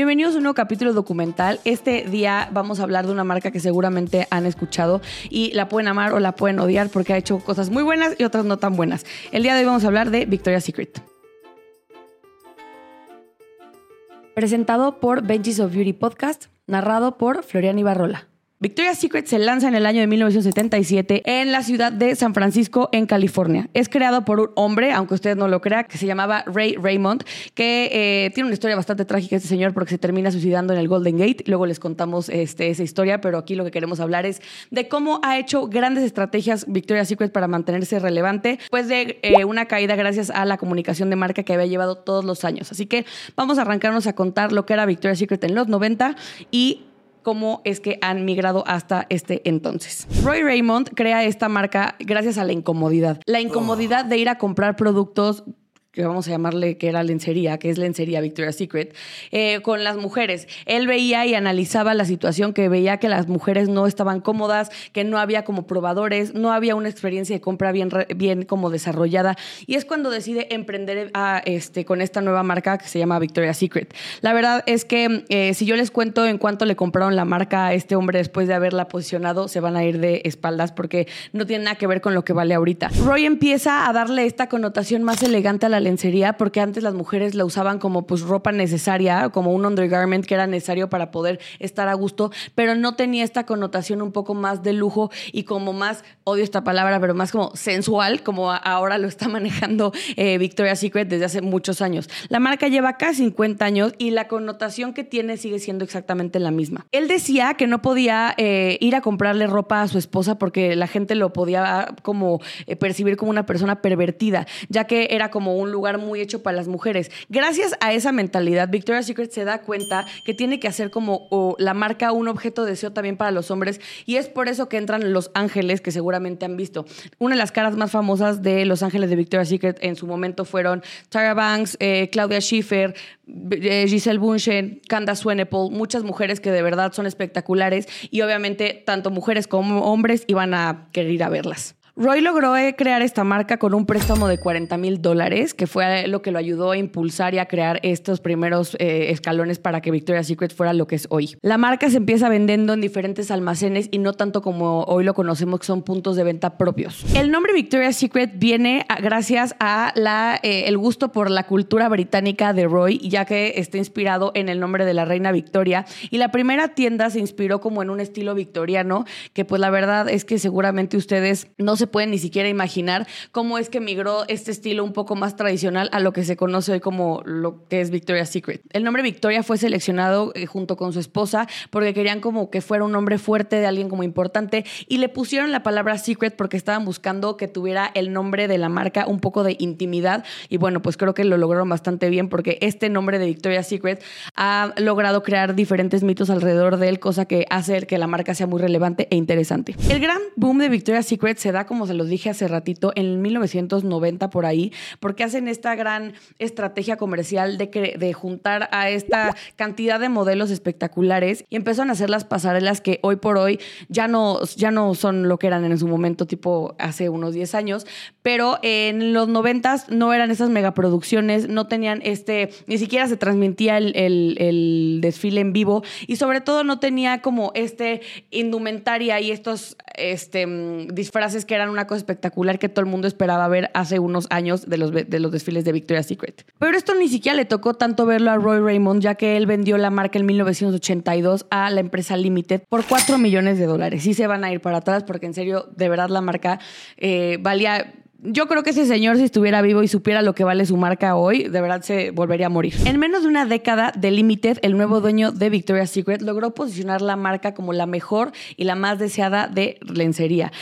Bienvenidos a un nuevo capítulo documental. Este día vamos a hablar de una marca que seguramente han escuchado y la pueden amar o la pueden odiar porque ha hecho cosas muy buenas y otras no tan buenas. El día de hoy vamos a hablar de Victoria's Secret. Presentado por Benji's of Beauty Podcast, narrado por Florian Ibarrola. Victoria's Secret se lanza en el año de 1977 en la ciudad de San Francisco, en California. Es creado por un hombre, aunque usted no lo crea, que se llamaba Ray Raymond, que eh, tiene una historia bastante trágica este señor porque se termina suicidando en el Golden Gate. Luego les contamos este, esa historia, pero aquí lo que queremos hablar es de cómo ha hecho grandes estrategias Victoria's Secret para mantenerse relevante, pues de eh, una caída gracias a la comunicación de marca que había llevado todos los años. Así que vamos a arrancarnos a contar lo que era Victoria's Secret en los 90 y cómo es que han migrado hasta este entonces. Roy Raymond crea esta marca gracias a la incomodidad. La incomodidad de ir a comprar productos que vamos a llamarle que era lencería, que es lencería Victoria's Secret, eh, con las mujeres. Él veía y analizaba la situación, que veía que las mujeres no estaban cómodas, que no había como probadores, no había una experiencia de compra bien, bien como desarrollada. Y es cuando decide emprender a, este, con esta nueva marca que se llama Victoria's Secret. La verdad es que eh, si yo les cuento en cuánto le compraron la marca a este hombre después de haberla posicionado, se van a ir de espaldas porque no tiene nada que ver con lo que vale ahorita. Roy empieza a darle esta connotación más elegante a la lencería porque antes las mujeres la usaban como pues ropa necesaria, como un undergarment que era necesario para poder estar a gusto, pero no tenía esta connotación un poco más de lujo y como más, odio esta palabra, pero más como sensual, como ahora lo está manejando eh, Victoria's Secret desde hace muchos años. La marca lleva casi 50 años y la connotación que tiene sigue siendo exactamente la misma. Él decía que no podía eh, ir a comprarle ropa a su esposa porque la gente lo podía como eh, percibir como una persona pervertida, ya que era como un lugar muy hecho para las mujeres. Gracias a esa mentalidad, Victoria's Secret se da cuenta que tiene que hacer como la marca un objeto de deseo también para los hombres y es por eso que entran los ángeles que seguramente han visto. Una de las caras más famosas de los ángeles de Victoria's Secret en su momento fueron Tara Banks, eh, Claudia Schiffer, eh, Giselle Bunchen, Candace Swanepoel, muchas mujeres que de verdad son espectaculares y obviamente tanto mujeres como hombres iban a querer ir a verlas. Roy logró eh, crear esta marca con un préstamo de 40 mil dólares, que fue lo que lo ayudó a impulsar y a crear estos primeros eh, escalones para que Victoria's Secret fuera lo que es hoy. La marca se empieza vendiendo en diferentes almacenes y no tanto como hoy lo conocemos, que son puntos de venta propios. El nombre Victoria's Secret viene gracias a la, eh, el gusto por la cultura británica de Roy, ya que está inspirado en el nombre de la reina Victoria. Y la primera tienda se inspiró como en un estilo victoriano, que pues la verdad es que seguramente ustedes no se pueden ni siquiera imaginar cómo es que migró este estilo un poco más tradicional a lo que se conoce hoy como lo que es Victoria's Secret. El nombre Victoria fue seleccionado eh, junto con su esposa porque querían como que fuera un nombre fuerte de alguien como importante y le pusieron la palabra Secret porque estaban buscando que tuviera el nombre de la marca un poco de intimidad y bueno, pues creo que lo lograron bastante bien porque este nombre de Victoria's Secret ha logrado crear diferentes mitos alrededor de él, cosa que hace que la marca sea muy relevante e interesante. El gran boom de Victoria's Secret se da como se los dije hace ratito, en 1990 por ahí, porque hacen esta gran estrategia comercial de, de juntar a esta cantidad de modelos espectaculares y empezaron a hacer las pasarelas que hoy por hoy ya no, ya no son lo que eran en su momento, tipo hace unos 10 años, pero en los 90 no eran esas megaproducciones, no tenían este, ni siquiera se transmitía el, el desfile en vivo y sobre todo no tenía como este indumentaria y estos este, mm, disfraces que eran una cosa espectacular que todo el mundo esperaba ver hace unos años de los, de los desfiles de Victoria's Secret. Pero esto ni siquiera le tocó tanto verlo a Roy Raymond, ya que él vendió la marca en 1982 a la empresa Limited por 4 millones de dólares. Sí se van a ir para atrás porque en serio, de verdad la marca eh, valía yo creo que ese señor, si estuviera vivo y supiera lo que vale su marca hoy, de verdad se volvería a morir. En menos de una década de Limited, el nuevo dueño de Victoria's Secret logró posicionar la marca como la mejor y la más deseada de lencería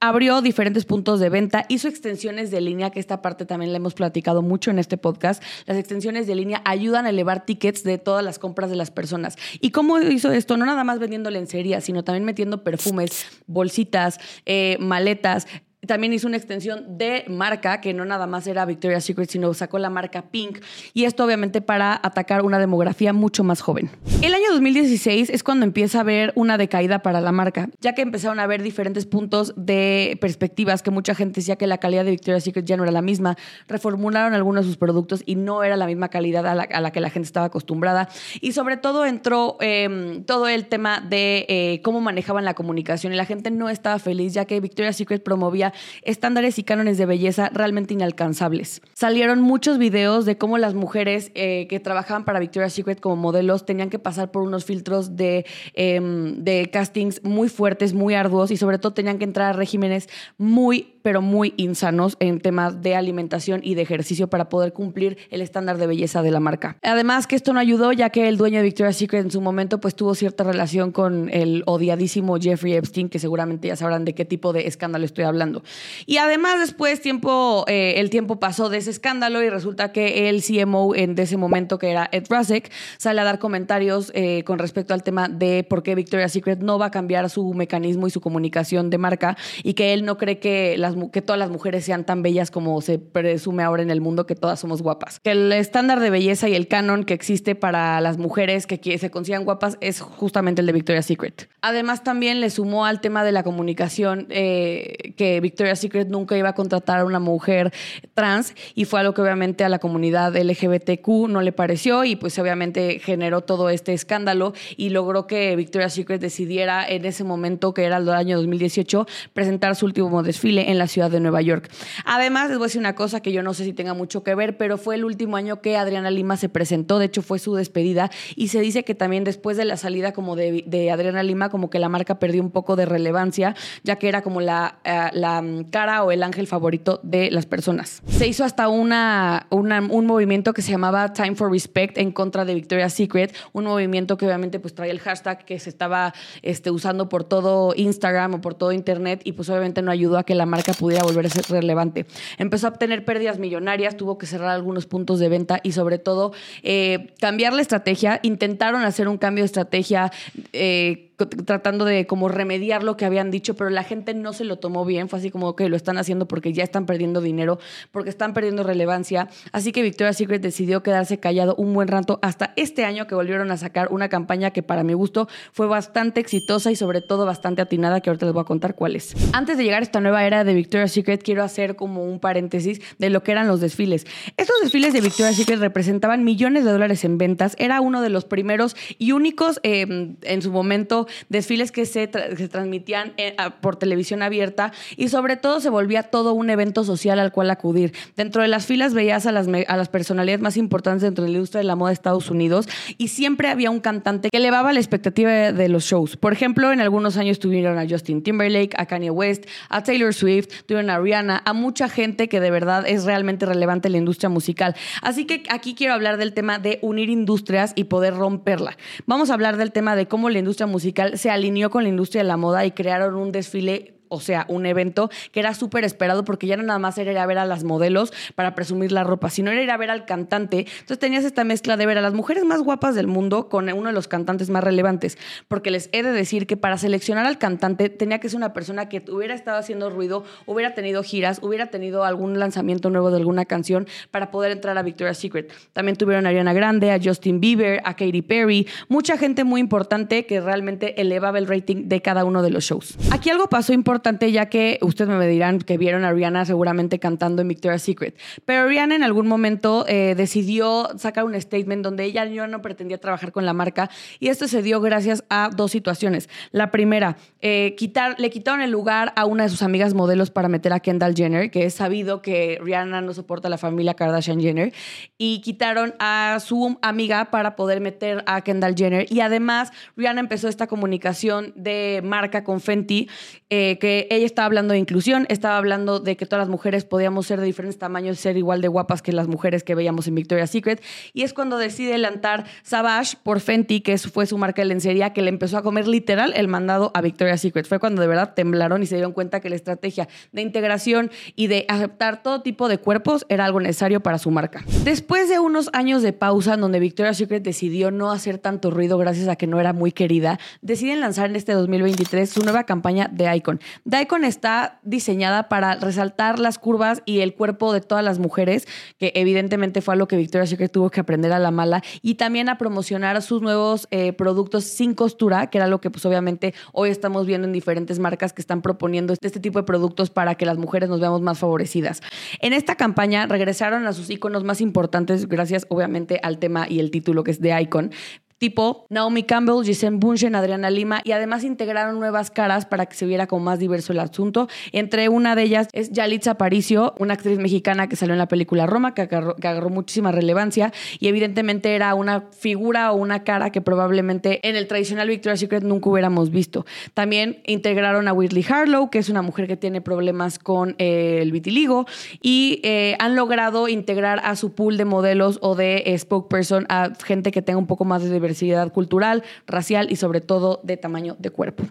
abrió diferentes puntos de venta, hizo extensiones de línea, que esta parte también la hemos platicado mucho en este podcast. Las extensiones de línea ayudan a elevar tickets de todas las compras de las personas. ¿Y cómo hizo esto? No nada más vendiendo lencería, sino también metiendo perfumes, bolsitas, eh, maletas, también hizo una extensión de marca, que no nada más era Victoria's Secret, sino sacó la marca Pink. Y esto obviamente para atacar una demografía mucho más joven. El año 2016 es cuando empieza a haber una decaída para la marca, ya que empezaron a haber diferentes puntos de perspectivas que mucha gente decía que la calidad de Victoria's Secret ya no era la misma. Reformularon algunos de sus productos y no era la misma calidad a la, que la gente estaba acostumbrada. Y sobre todo entró em, todo el tema de eh, cómo manejaban la comunicación y la gente no estaba feliz, ya que Victoria's Secret promovía estándares y cánones de belleza realmente inalcanzables. Salieron muchos videos de cómo las mujeres eh, que trabajaban para Victoria's Secret como modelos tenían que pasar por unos filtros de, em, de castings muy fuertes, muy arduos y sobre todo tenían que entrar a regímenes muy pero muy insanos en temas de alimentación y de ejercicio para poder cumplir el estándar de belleza de la marca. Además que esto no ayudó ya que el dueño de Victoria's Secret en su momento pues tuvo cierta relación con el odiadísimo Jeffrey Epstein, que seguramente ya sabrán de qué tipo de escándalo estoy hablando. Y además después tiempo, eh, el tiempo pasó de ese escándalo y resulta que el CMO en de ese momento que era Ed Rasek sale a dar comentarios eh, con respecto al tema de por qué Victoria's Secret no va a cambiar su mecanismo y su comunicación de marca y que él no cree que las que todas las mujeres sean tan bellas como se presume ahora en el mundo que todas somos guapas. Que el estándar de belleza y el canon que existe para las mujeres que se consideran guapas es justamente el de Victoria's Secret. Además también le sumó al tema de la comunicación eh, que Victoria's Secret nunca iba a contratar a una mujer trans y fue algo que obviamente a la comunidad LGBTQ no le pareció y pues obviamente generó todo este escándalo y logró que Victoria's Secret decidiera en ese momento que era el año 2018 presentar su último desfile en la ciudad de Nueva York. Además, les voy a decir una cosa que yo no sé si tenga mucho que ver, pero fue el último año que Adriana Lima se presentó, de hecho fue su despedida, y se dice que también después de la salida como de, Adriana Lima, como que la marca perdió un poco de relevancia, ya que era como la, eh, la mm, cara o el ángel favorito de las personas. Se hizo hasta una, un movimiento que se llamaba Time for Respect en contra de Victoria's Secret, un movimiento que obviamente pues trae el hashtag que se estaba este, usando por todo Instagram o por todo Internet y pues obviamente no ayudó a que la marca pudiera volver a ser relevante. Empezó a obtener pérdidas millonarias, tuvo que cerrar algunos puntos de venta y sobre todo eh, cambiar la estrategia. Intentaron hacer un cambio de estrategia. Eh, tratando de como remediar lo que habían dicho, pero la gente no se lo tomó bien. Fue así como que lo están haciendo porque ya están perdiendo dinero, porque están perdiendo relevancia. Así que Victoria's Secret decidió quedarse callado un buen rato hasta este año que volvieron a sacar una campaña que para mi gusto fue bastante exitosa y sobre todo bastante atinada, que ahorita les voy a contar cuál es. Antes de llegar a esta nueva era de Victoria's Secret, quiero hacer como un paréntesis de lo que eran los desfiles. Estos desfiles de Victoria's Secret representaban millones de dólares en ventas. Era uno de los primeros y únicos em, en su momento desfiles que se, transmitían eh, por televisión abierta y sobre todo se volvía todo un evento social al cual acudir. Dentro de las filas veías a las, a las personalidades más importantes dentro de la industria de la moda de Estados Unidos y siempre había un cantante que elevaba la expectativa de los shows. Por ejemplo, en algunos años tuvieron a Justin Timberlake, a Kanye West, a Taylor Swift, tuvieron a Rihanna, a mucha gente que de verdad es realmente relevante en la industria musical. Así que aquí quiero hablar del tema de unir industrias y poder romperla. Vamos a hablar del tema de cómo la industria musical se alineó con la industria de la moda y crearon un desfile o sea, un evento que era súper esperado porque ya no nada más era ir a ver a las modelos para presumir la ropa, sino era ir a ver al cantante. Entonces tenías esta mezcla de ver a las mujeres más guapas del mundo con uno de los cantantes más relevantes, porque les he de decir que para seleccionar al cantante tenía que ser una persona que hubiera estado haciendo ruido, hubiera tenido giras, hubiera tenido algún lanzamiento nuevo de alguna canción para poder entrar a Victoria's Secret. También tuvieron a Ariana Grande, a Justin Bieber, a Katy Perry, mucha gente muy importante que realmente elevaba el rating de cada uno de los shows. Aquí algo pasó importante importante ya que ustedes me dirán que vieron a Rihanna seguramente cantando en Victoria's Secret. Pero Rihanna en algún momento eh, decidió sacar un statement donde ella ya no pretendía trabajar con la marca y esto se dio gracias a dos situaciones. La primera, eh, quitar, le quitaron el lugar a una de sus amigas modelos para meter a Kendall Jenner, que es sabido que Rihanna no soporta a la familia Kardashian Jenner, y quitaron a su amiga para poder meter a Kendall Jenner. Y además, Rihanna empezó esta comunicación de marca con Fenty, eh, ella estaba hablando de inclusión, estaba hablando de que todas las mujeres podíamos ser de diferentes tamaños, ser igual de guapas que las mujeres que veíamos en Victoria's Secret. Y es cuando decide lanzar Savage por Fenty, que fue su marca de lencería, que le empezó a comer literal el mandado a Victoria's Secret. Fue cuando de verdad temblaron y se dieron cuenta que la estrategia de integración y de aceptar todo tipo de cuerpos era algo necesario para su marca. Después de unos años de pausa en donde Victoria's Secret decidió no hacer tanto ruido gracias a que no era muy querida, deciden lanzar en este 2023 su nueva campaña de Icon. Daikon está diseñada para resaltar las curvas y el cuerpo de todas las mujeres, que evidentemente fue algo que Victoria's Secret tuvo que aprender a la mala, y también a promocionar sus nuevos eh, productos sin costura, que era lo que pues obviamente hoy estamos viendo en diferentes marcas que están proponiendo este, este tipo de productos para que las mujeres nos veamos más favorecidas. En esta campaña regresaron a sus iconos más importantes, gracias obviamente al tema y el título que es de Icon, tipo Naomi Campbell, Giselle Bunchen, Adriana Lima y además integraron nuevas caras para que se viera como más diverso el asunto. Entre una de ellas es Yalitza Aparicio, una actriz mexicana que salió en la película Roma, que agarró, que muchísima relevancia y evidentemente era una figura o una cara que probablemente en el tradicional Victoria's Secret nunca hubiéramos visto. También integraron a Whitley Harlow, que es una mujer que tiene problemas con eh, el vitiligo y eh, han logrado integrar a su pool de modelos o de eh, spokesperson a gente que tenga un poco más de diversidad diversidad cultural, racial y sobre todo de tamaño de cuerpo.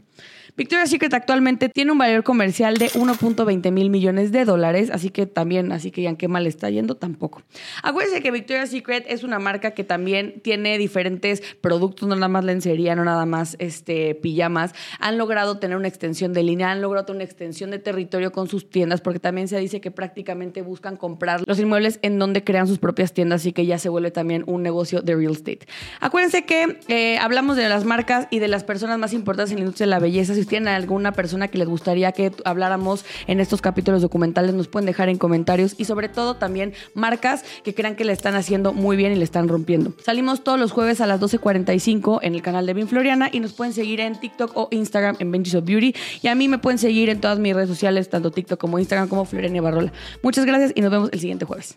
Victoria's Secret actualmente tiene un valor comercial de 1.20 mil millones de dólares, así que también, así que ya qué mal está yendo, tampoco. Acuérdense que Victoria's Secret es una marca que también tiene diferentes productos, no nada más lencería, no nada más este, pijamas. Han logrado tener una extensión de línea, han logrado tener una extensión de territorio con sus tiendas, porque también se dice que prácticamente buscan comprar los inmuebles en donde crean sus propias tiendas, así que ya se vuelve también un negocio de real estate. Acuérdense que eh, hablamos de las marcas y de las personas más importantes en la industria de la belleza. Tienen alguna persona que les gustaría que habláramos en estos capítulos documentales, nos pueden dejar en comentarios y sobre todo también marcas que crean que le están haciendo muy bien y le están rompiendo. Salimos todos los jueves a las 12.45 en el canal de Bin Floriana y nos pueden seguir en TikTok o Instagram en Benji's of Beauty y a mí me pueden seguir en todas mis redes sociales, tanto TikTok como Instagram como Floriana Barrola. Muchas gracias y nos vemos el siguiente jueves.